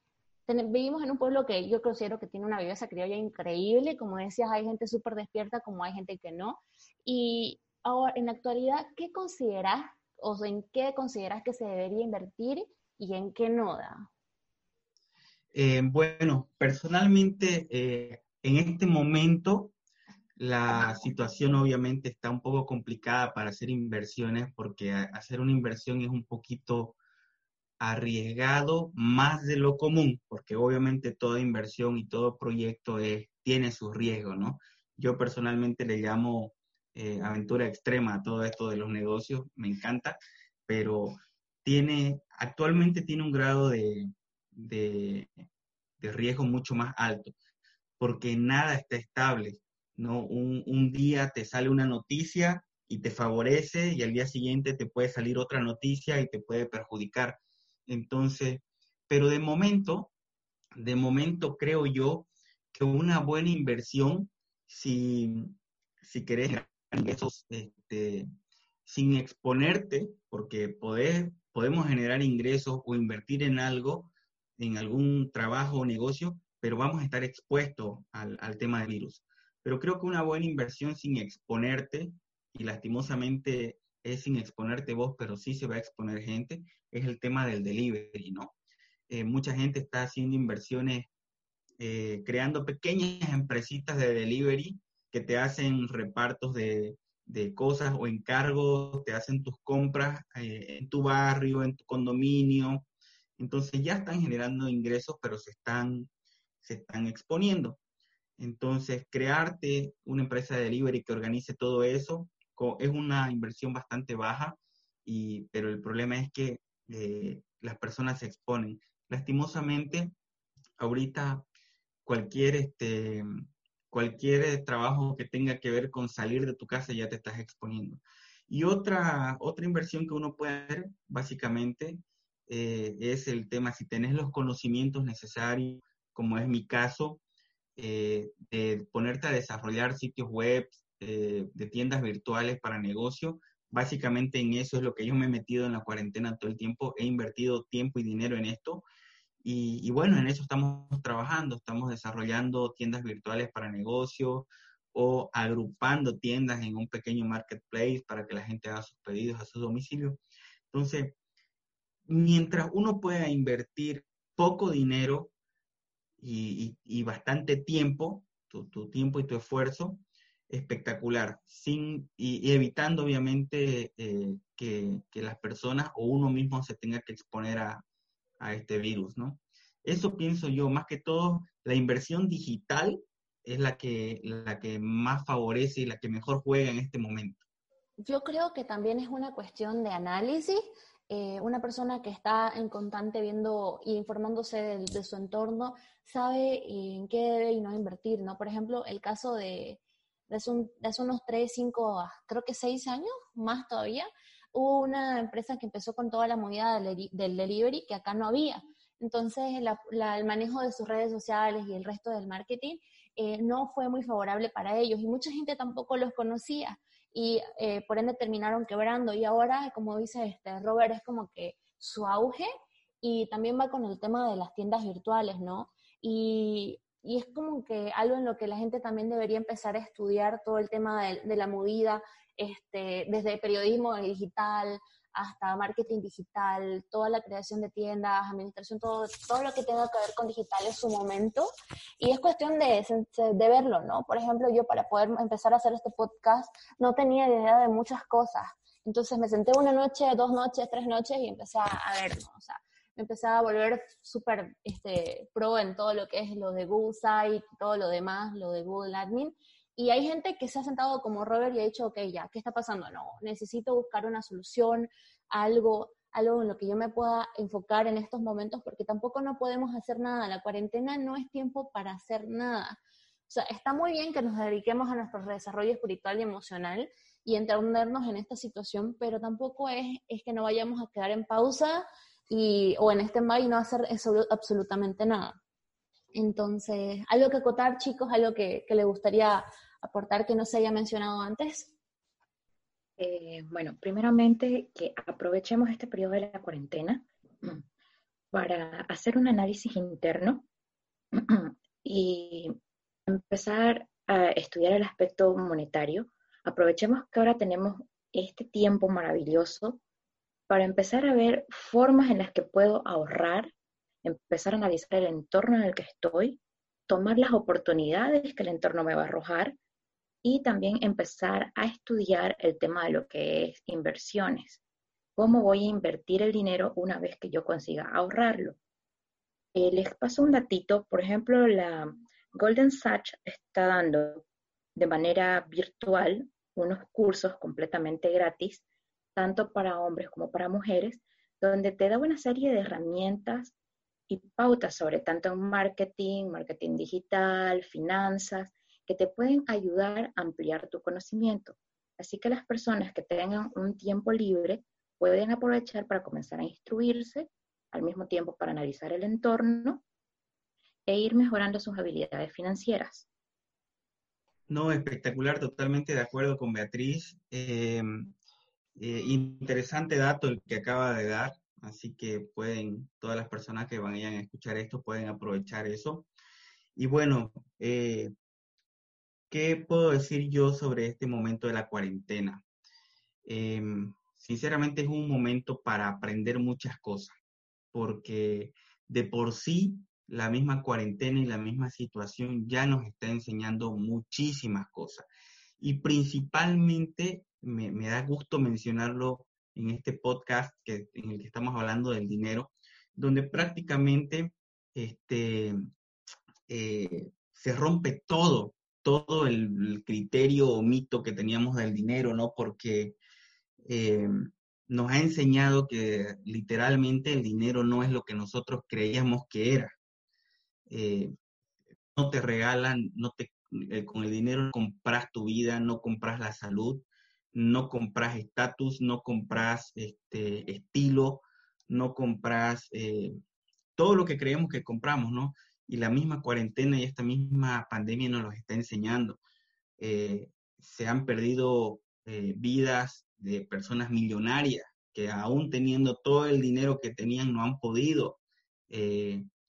vivimos en un pueblo que yo considero que tiene una belleza criolla increíble, como decías, hay gente súper despierta, como hay gente que no, y ahora, en la actualidad, ¿qué consideras o en qué consideras que se debería invertir y en qué no da? Eh, bueno, personalmente, eh, en este momento, la situación obviamente está un poco complicada para hacer inversiones porque hacer una inversión es un poquito arriesgado más de lo común, porque obviamente toda inversión y todo proyecto tiene sus riesgos, ¿no? Yo personalmente le llamo eh, aventura extrema a todo esto de los negocios, me encanta, pero tiene, actualmente tiene un grado de, de, riesgo mucho más alto, porque nada está estable, ¿no? Un, un, día te sale una noticia y te favorece y al día siguiente te puede salir otra noticia y te puede perjudicar. Entonces, pero de momento, de momento creo yo que una buena inversión, si, si querés ingresos este, sin exponerte, porque podés, podemos generar ingresos o invertir en algo en algún trabajo o negocio, pero vamos a estar expuestos al, al tema del virus. Pero creo que una buena inversión sin exponerte, y lastimosamente es sin exponerte vos, pero sí se va a exponer gente, es el tema del delivery, ¿no? Eh, mucha gente está haciendo inversiones, eh, creando pequeñas empresitas de delivery que te hacen repartos de, de cosas o encargos, te hacen tus compras eh, en tu barrio, en tu condominio, entonces ya están generando ingresos, pero se están, se están exponiendo. Entonces, crearte una empresa de delivery que organice todo eso es una inversión bastante baja, y, pero el problema es que eh, las personas se exponen. Lastimosamente, ahorita cualquier, este, cualquier trabajo que tenga que ver con salir de tu casa ya te estás exponiendo. Y otra, otra inversión que uno puede hacer, básicamente, eh, es el tema, si tenés los conocimientos necesarios, como es mi caso, eh, de ponerte a desarrollar sitios web, eh, de tiendas virtuales para negocio, básicamente en eso es lo que yo me he metido en la cuarentena todo el tiempo, he invertido tiempo y dinero en esto. Y, bueno, en eso estamos trabajando, estamos desarrollando tiendas virtuales para negocios o agrupando tiendas en un pequeño marketplace para que la gente haga sus pedidos a su domicilio. Entonces, mientras uno pueda invertir poco dinero y, bastante tiempo, tu, tiempo y tu esfuerzo, espectacular, sin, y, evitando obviamente eh, que, que, las personas o uno mismo se tenga que exponer a, a este virus, ¿no? Eso pienso yo, más que todo, la inversión digital es la que, la que más favorece y la que mejor juega en este momento. Yo creo que también es una cuestión de análisis. Eh, una persona que está en constante viendo e informándose de, su entorno sabe en qué debe y no invertir, ¿no? Por ejemplo, el caso de, de, hace, unos 3, 5, creo que 6 años, más todavía, hubo una empresa que empezó con toda la movida del, delivery que acá no había. Entonces, el manejo de sus redes sociales y el resto del marketing eh, no fue muy favorable para ellos y mucha gente tampoco los conocía y eh, por ende terminaron quebrando. Y ahora, como dice este Robert, es como que su auge y también va con el tema de las tiendas virtuales, ¿no? Y, y es como que algo en lo que la gente también debería empezar a estudiar todo el tema de, la movida este, desde periodismo digital hasta marketing digital, toda la creación de tiendas, administración, todo, todo lo que tenga que ver con digital en su momento. Y es cuestión de, de verlo, ¿no? Por ejemplo, yo para poder empezar a hacer este podcast no tenía idea de muchas cosas. Entonces me senté una noche, dos noches, tres noches y empecé a, verlo. O sea, me empecé a volver súper este, pro en todo lo que es lo de Google Site, todo lo demás, lo de Google Admin. Y hay gente que se ha sentado como Robert y ha dicho, ok, ya, ¿qué está pasando? No, necesito buscar una solución, algo, algo en lo que yo me pueda enfocar en estos momentos, porque tampoco no podemos hacer nada. La cuarentena no es tiempo para hacer nada. O sea, está muy bien que nos dediquemos a nuestro desarrollo espiritual y emocional y entendernos en esta situación, pero tampoco es, es que no vayamos a quedar en pausa o en este y no hacer absolutamente nada. Entonces, ¿algo que acotar, chicos? ¿Algo que, que le gustaría aportar que no se haya mencionado antes? Eh, bueno, primeramente que aprovechemos este periodo de la cuarentena para hacer un análisis interno *clears throat* y empezar a estudiar el aspecto monetario. Aprovechemos que ahora tenemos este tiempo maravilloso para empezar a ver formas en las que puedo ahorrar empezar a analizar el entorno en el que estoy, tomar las oportunidades que el entorno me va a arrojar y también empezar a estudiar el tema de lo que es inversiones. ¿Cómo voy a invertir el dinero una vez que yo consiga ahorrarlo? Eh, les paso un datito, por ejemplo, la Golden Sachs está dando de manera virtual unos cursos completamente gratis, tanto para hombres como para mujeres, donde te da una serie de herramientas y pautas sobre tanto marketing, marketing digital, finanzas, que te pueden ayudar a ampliar tu conocimiento. Así que las personas que tengan un tiempo libre pueden aprovechar para comenzar a instruirse, al mismo tiempo para analizar el entorno e ir mejorando sus habilidades financieras. No, espectacular, totalmente de acuerdo con Beatriz. Em, eh, interesante dato el que acaba de dar. Así que pueden, todas las personas que vayan a escuchar esto pueden aprovechar eso. Y bueno, eh, ¿qué puedo decir yo sobre este momento de la cuarentena? Em, sinceramente es un momento para aprender muchas cosas, porque de por sí la misma cuarentena y la misma situación ya nos está enseñando muchísimas cosas. Y principalmente, me, da gusto mencionarlo en este podcast en el que estamos hablando del dinero, donde prácticamente este, eh, se rompe todo, todo el, criterio o mito que teníamos del dinero, ¿no? Porque eh, nos ha enseñado que literalmente el dinero no es lo que nosotros creíamos que era. Eh, no te regalan, no te, con el dinero compras tu vida, no compras la salud, no compras estatus, no compras este, estilo, no compras eh, todo lo que creemos que compramos, ¿no? Y la misma cuarentena y esta misma pandemia nos lo está enseñando. Eh, se han perdido eh, vidas de personas millonarias que aún teniendo todo el dinero que tenían no han podido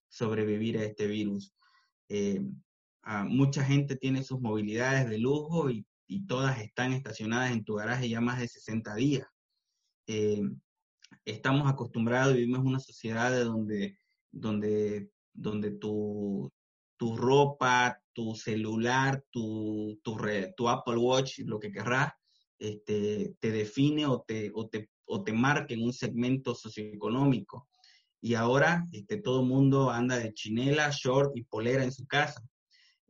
sobrevivir a este virus. Mucha gente tiene sus movilidades de lujo y, todas están estacionadas en tu garaje ya más de 60 días. Eh, estamos acostumbrados, vivimos en una sociedad de donde, donde, donde tu, tu ropa, tu celular, tu, tu, tu, Apple Watch, lo que querrás, este, te define o te, o te, o te marca en un segmento socioeconómico. Y ahora este, todo el mundo anda de chinela, short y polera en su casa.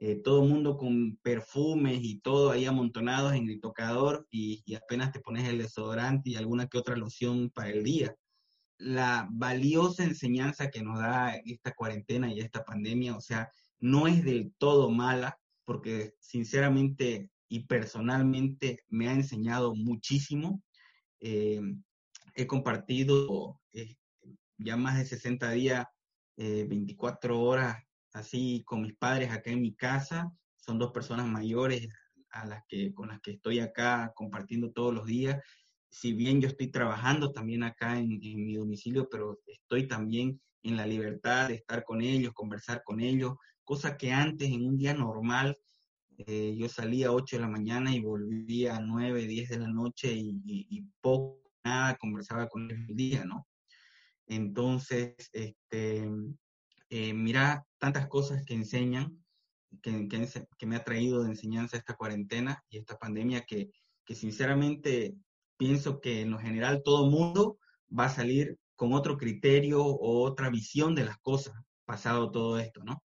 Eh, todo el mundo con perfumes y todo ahí amontonados en el tocador y, y, apenas te pones el desodorante y alguna que otra loción para el día. La valiosa enseñanza que nos da esta cuarentena y esta pandemia, o sea, no es del todo mala, porque sinceramente y personalmente me ha enseñado muchísimo. Eh, he compartido eh, ya más de 60 días, 24 horas así con mis padres acá en mi casa. Son dos personas mayores a las que, con las que estoy acá compartiendo todos los días. Si bien yo estoy trabajando también acá en, mi domicilio, pero estoy también en la libertad de estar con ellos, conversar con ellos, cosa que antes en un día normal eh, yo salía a 8 de la mañana y volvía a 9, 10 de la noche y, y poco, nada, conversaba con ellos el día, ¿no? Entonces, este, eh, mira tantas cosas que enseñan, que, me ha traído de enseñanza esta cuarentena y esta pandemia, que, que sinceramente pienso que en lo general todo mundo va a salir con otro criterio o otra visión de las cosas pasado todo esto, ¿no?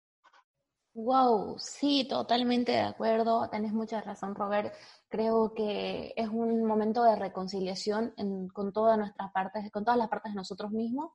Wow, sí, totalmente de acuerdo. Tenés mucha razón, Robert. Creo que es un momento de reconciliación con todas nuestras partes, con todas las partes de nosotros mismos,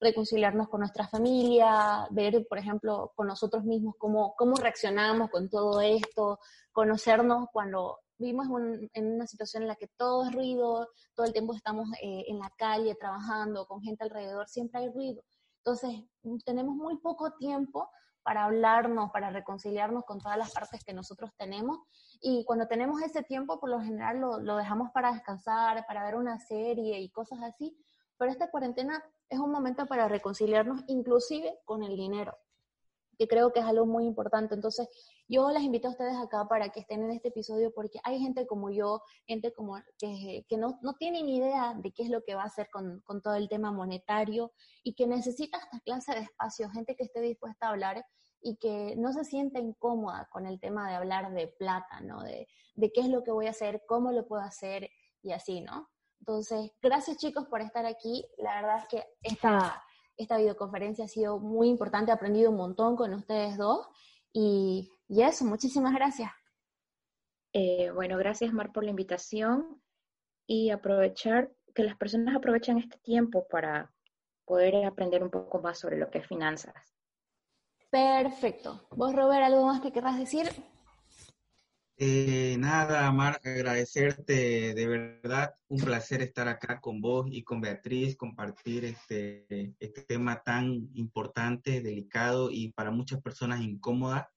reconciliarnos con nuestra familia, ver, por ejemplo, con nosotros mismos cómo, cómo reaccionamos con todo esto, conocernos cuando vivimos en una situación en la que todo es ruido, todo el tiempo estamos eh, en la calle trabajando con gente alrededor, siempre hay ruido. Entonces, tenemos muy poco tiempo para hablarnos, para reconciliarnos con todas las partes que nosotros tenemos. Y cuando tenemos ese tiempo, por lo general lo, lo dejamos para descansar, para ver una serie y cosas así. Pero esta cuarentena es un momento para reconciliarnos inclusive con el dinero, que creo que es algo muy importante. Entonces, yo las invito a ustedes acá para que estén en este episodio porque hay gente como yo, gente como que, que no, no tiene ni idea de qué es lo que va a hacer con, con todo el tema monetario y que necesita esta clase de espacio, gente que esté dispuesta a hablar y que no se sienta incómoda con el tema de hablar de plata, ¿no? De, de qué es lo que voy a hacer, cómo lo puedo hacer y así, ¿no? Entonces, gracias chicos por estar aquí. La verdad es que esta, esta videoconferencia ha sido muy importante, he aprendido un montón con ustedes dos y, eso, muchísimas gracias. Eh, bueno, gracias Mar por la invitación y aprovechar, que las personas aprovechen este tiempo para poder aprender un poco más sobre lo que es finanzas. Perfecto. ¿Vos, Robert, algo más que querrás decir? Eh, nada, Mar, agradecerte de verdad, un placer estar acá con vos y con Beatriz, compartir este, este tema tan importante, delicado y para muchas personas incómoda,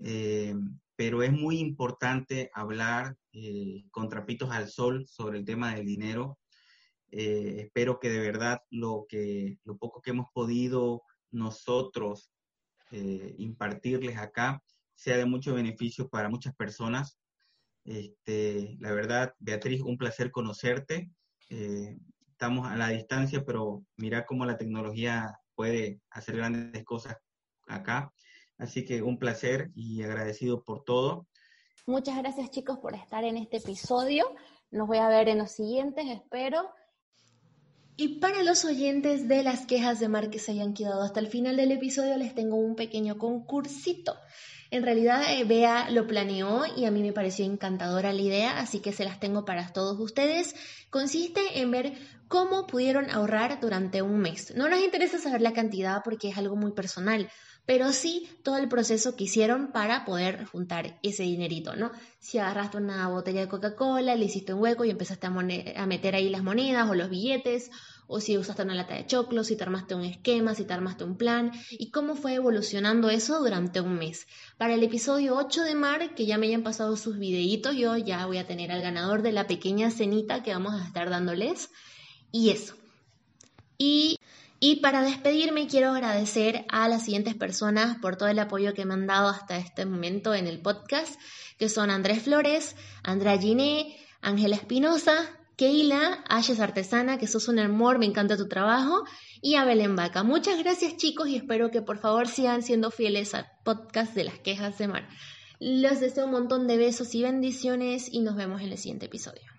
eh, pero es muy importante hablar eh, con trapitos al sol sobre el tema del dinero. espero que de verdad lo, que, lo poco que hemos podido nosotros impartirles acá sea de mucho beneficio para muchas personas. Este, la verdad, Beatriz, un placer conocerte. Eh, estamos a la distancia, pero mira cómo la tecnología puede hacer grandes cosas acá. Así que un placer y agradecido por todo. Muchas gracias chicos por estar en este episodio. Nos voy a ver en los siguientes, espero. Y para los oyentes de las quejas de Mar que se hayan quedado hasta el final del episodio, les tengo un pequeño concursito. En realidad, eh, Bea lo planeó y a mí me pareció encantadora la idea, así que se las tengo para todos ustedes. Consiste en ver cómo pudieron ahorrar durante un mes. No nos interesa saber la cantidad porque es algo muy personal, pero sí todo el proceso que hicieron para poder juntar ese dinerito, ¿no? Si agarraste una botella de Coca-Cola, le hiciste un hueco y empezaste a, meter ahí las monedas o los billetes, o si usaste una lata de choclo, si te armaste un esquema, si te armaste un plan, y cómo fue evolucionando eso durante un mes. Para el episodio 8 de Mar, que ya me hayan pasado sus videitos, yo ya voy a tener al ganador de la pequeña cenita que vamos a estar dándoles. Y eso. Y y para despedirme quiero agradecer a las siguientes personas por todo el apoyo que me han dado hasta este momento en el podcast, que son Andrés Flores, Andrea Giné, Ángela Espinosa, Keila, Ayes Artesana, que sos un amor, me encanta tu trabajo, y a Belén Vaca. Muchas gracias chicos y espero que por favor sigan siendo fieles al podcast de las quejas de mar. Los deseo un montón de besos y bendiciones y nos vemos en el siguiente episodio.